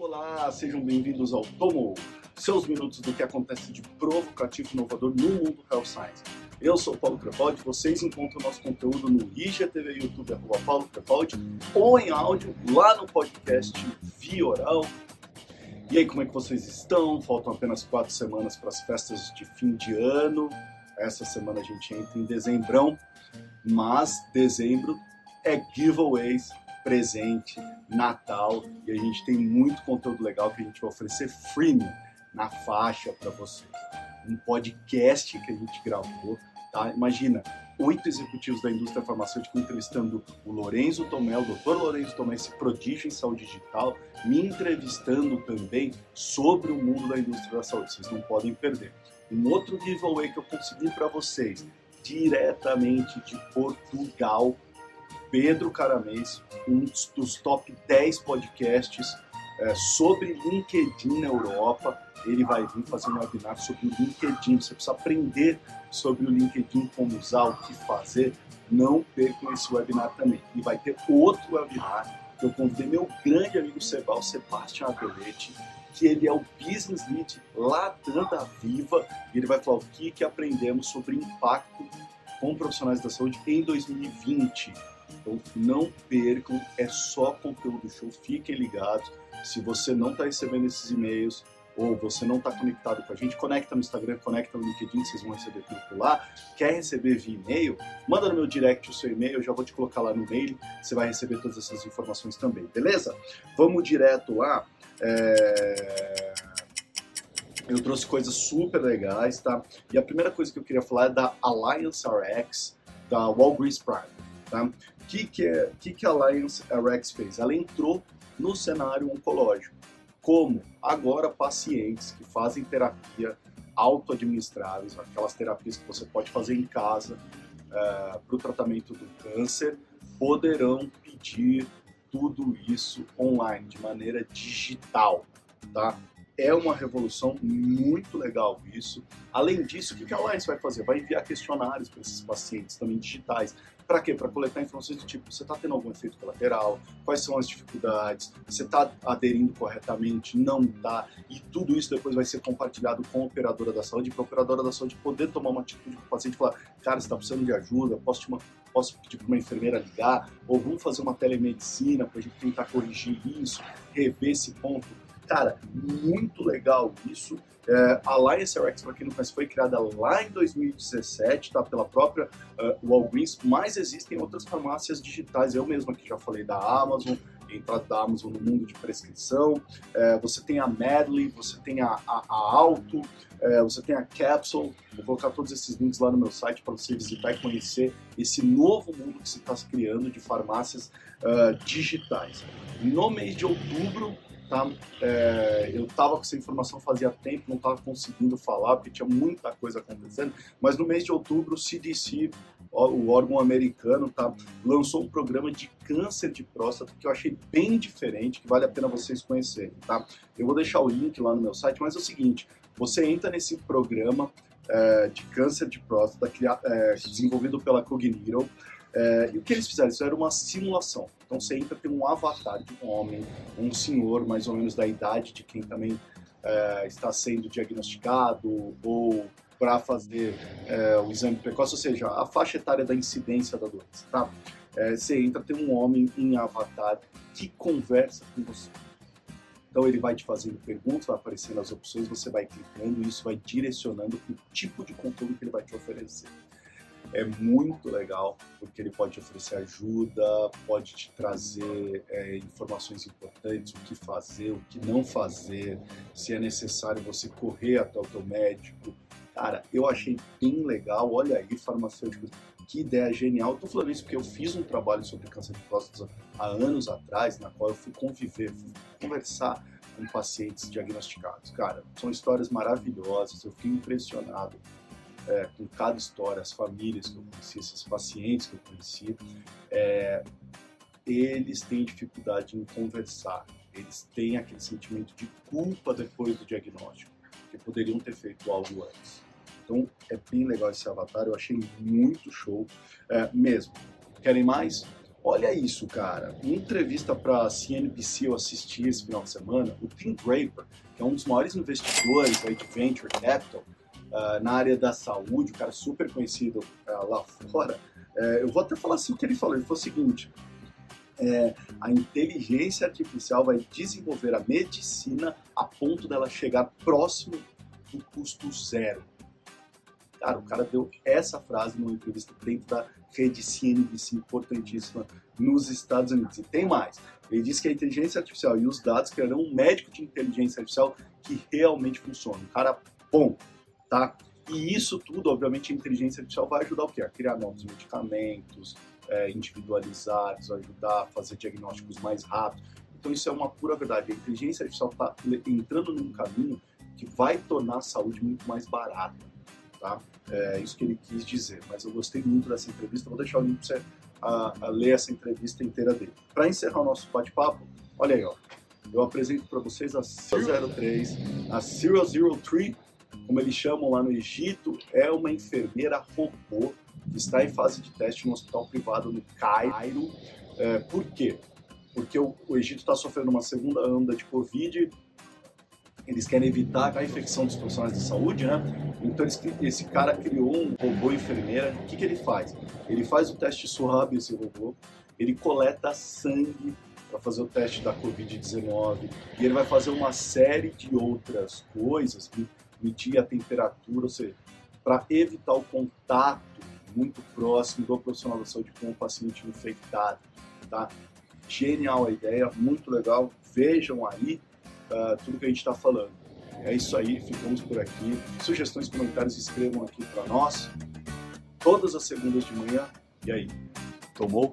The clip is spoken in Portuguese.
Olá, sejam bem-vindos ao Tomo, seus minutos do que acontece de provocativo e inovador no mundo Health Science. Eu sou Paulo Crepaldi, vocês encontram nosso conteúdo no IGTV YouTube, arroba Paulo Crepaldi, ou em áudio lá no podcast Via Oral. E aí, como é que vocês estão? Faltam apenas quatro semanas para as festas de fim de ano. Essa semana a gente entra em dezembrão, mas dezembro é giveaways, presente, Natal e a gente tem muito conteúdo legal que a gente vai oferecer freemium na faixa para vocês. Um podcast que a gente gravou, tá? Imagina, oito executivos da indústria farmacêutica entrevistando o Lorenzo Tomé, o Dr. Lorenzo Tomé, esse prodígio em saúde digital, me entrevistando também sobre o mundo da indústria da saúde. Vocês não podem perder. Um outro giveaway que eu consegui para vocês, diretamente de Portugal, Pedro Caramês, um dos top 10 podcasts é, sobre LinkedIn na Europa. Ele vai vir fazer um webinar sobre o LinkedIn. Você precisa aprender sobre o LinkedIn, como usar, o que fazer. Não percam esse webinar também. E vai ter outro webinar que eu convidei meu grande amigo Sebal Sebastian Abelete, que ele é o Business Lead Latam da Viva, e ele vai falar o que, que aprendemos sobre impacto com profissionais da saúde em 2020. Então não percam, é só conteúdo show, fiquem ligados. Se você não está recebendo esses e-mails ou você não está conectado com a gente, conecta no Instagram, conecta no LinkedIn, vocês vão receber tudo por lá. Quer receber via e-mail? Manda no meu direct o seu e-mail, eu já vou te colocar lá no mail, você vai receber todas essas informações também, beleza? Vamos direto lá. É... Eu trouxe coisas super legais, tá? E a primeira coisa que eu queria falar é da Alliance RX, da Walgreens Prime, tá? Que, que, é, que, que a Alliance RX fez? Ela entrou no cenário oncológico. Como agora pacientes que fazem terapia auto-administráveis, aquelas terapias que você pode fazer em casa uh, é, para o tratamento do câncer, poderão pedir tudo isso online, de maneira digital, tá? É uma revolução muito legal isso. Além disso, o que a Alliance vai fazer? Vai enviar questionários para esses pacientes também digitais, para quê? Para coletar informações do tipo, você está tendo algum efeito colateral? Quais são as dificuldades? Você está aderindo corretamente? Não está? E tudo isso depois vai ser compartilhado com a operadora da saúde, para a operadora da saúde poder tomar uma atitude com o paciente e falar, cara, você está precisando de ajuda, posso, uma, posso pedir para uma enfermeira ligar, ou vamos fazer uma telemedicina para a gente tentar corrigir isso, rever esse ponto. Cara, muito legal isso. É, a Alliance RX, para quem não conhece, foi criada lá em 2017, tá? Pela própria uh, Walgreens, mas existem outras farmácias digitais. Eu mesmo aqui já falei da Amazon, entrada da Amazon no mundo de prescrição. É, você tem a Medley, você tem a, a, a Alto, é, você tem a Capsule. Vou colocar todos esses links lá no meu site para você visitar e conhecer esse novo mundo que se está criando de farmácias uh, digitais. No mês de outubro, Tá? É, eu estava com essa informação fazia tempo, não estava conseguindo falar, porque tinha muita coisa acontecendo, mas no mês de outubro o CDC, o órgão americano, tá, lançou um programa de câncer de próstata que eu achei bem diferente, que vale a pena vocês conhecerem. Tá? Eu vou deixar o link lá no meu site, mas é o seguinte, você entra nesse programa é, de câncer de próstata é, desenvolvido pela Cognito, é, e o que eles fizeram? Isso era uma simulação. Então você entra, tem um avatar de um homem, um senhor mais ou menos da idade de quem também é, está sendo diagnosticado ou para fazer é, o exame precoce, ou seja, a faixa etária da incidência da doença. Tá? É, você entra, tem um homem em avatar que conversa com você. Então ele vai te fazendo perguntas, vai aparecendo as opções, você vai clicando e isso vai direcionando o tipo de conteúdo que ele vai te oferecer é muito legal, porque ele pode oferecer ajuda, pode te trazer é, informações importantes, o que fazer, o que não fazer, se é necessário você correr até o teu médico. Cara, eu achei bem legal, olha aí, farmacêutico, que ideia genial. Estou falando isso porque eu fiz um trabalho sobre câncer de próstata há anos atrás, na qual eu fui conviver, fui conversar com pacientes diagnosticados. Cara, são histórias maravilhosas, eu fiquei impressionado é, com cada história, as famílias que eu conheci, esses pacientes que eu conheci, é, eles têm dificuldade em conversar, eles têm aquele sentimento de culpa depois do diagnóstico, que poderiam ter feito algo antes. Então é bem legal esse avatar, eu achei muito show é, mesmo. Querem mais? Olha isso, cara. Em entrevista para a CNBC eu assisti esse final de semana, o Tim Draper, que é um dos maiores investidores aí de venture capital uh, na área da saúde, um cara super conhecido uh, lá fora. Uh, eu vou até falar assim o que ele falou. Ele falou o seguinte: é, a inteligência artificial vai desenvolver a medicina a ponto dela chegar próximo do custo zero. Cara, o cara deu essa frase numa entrevista dentro da rede CNBC, importantíssima nos Estados Unidos. E tem mais. Ele disse que a inteligência artificial e os dados criarão um médico de inteligência artificial que realmente funciona. Um cara bom, tá? E isso tudo, obviamente, a inteligência artificial vai ajudar o quê? A criar novos medicamentos, é, individualizados, ajudar a fazer diagnósticos mais rápidos. Então isso é uma pura verdade. A inteligência artificial está entrando num caminho que vai tornar a saúde muito mais barata. Tá? É isso que ele quis dizer. Mas eu gostei muito dessa entrevista. Vou deixar o link para você a, a, ler essa entrevista inteira dele. Para encerrar o nosso bate-papo, olha aí, ó. Eu apresento para vocês a 03, a 003, como eles chamam lá no Egito, é uma enfermeira robô que está em fase de teste no hospital privado no Cairo. É, por quê? Porque o, o Egito está sofrendo uma segunda onda de Covid eles querem evitar a infecção dos profissionais de saúde, né? Então esse cara criou um robô enfermeira. O que, que ele faz? Ele faz o teste SWAB, esse robô, ele coleta sangue para fazer o teste da Covid-19 e ele vai fazer uma série de outras coisas, medir a temperatura, ou seja, para evitar o contato muito próximo do profissional da saúde com o paciente infectado, tá? Genial a ideia, muito legal. Vejam aí uh, tudo que a gente está falando. É isso aí, ficamos por aqui. Sugestões, comentários, escrevam aqui para nós. Todas as segundas de manhã. E aí, tomou?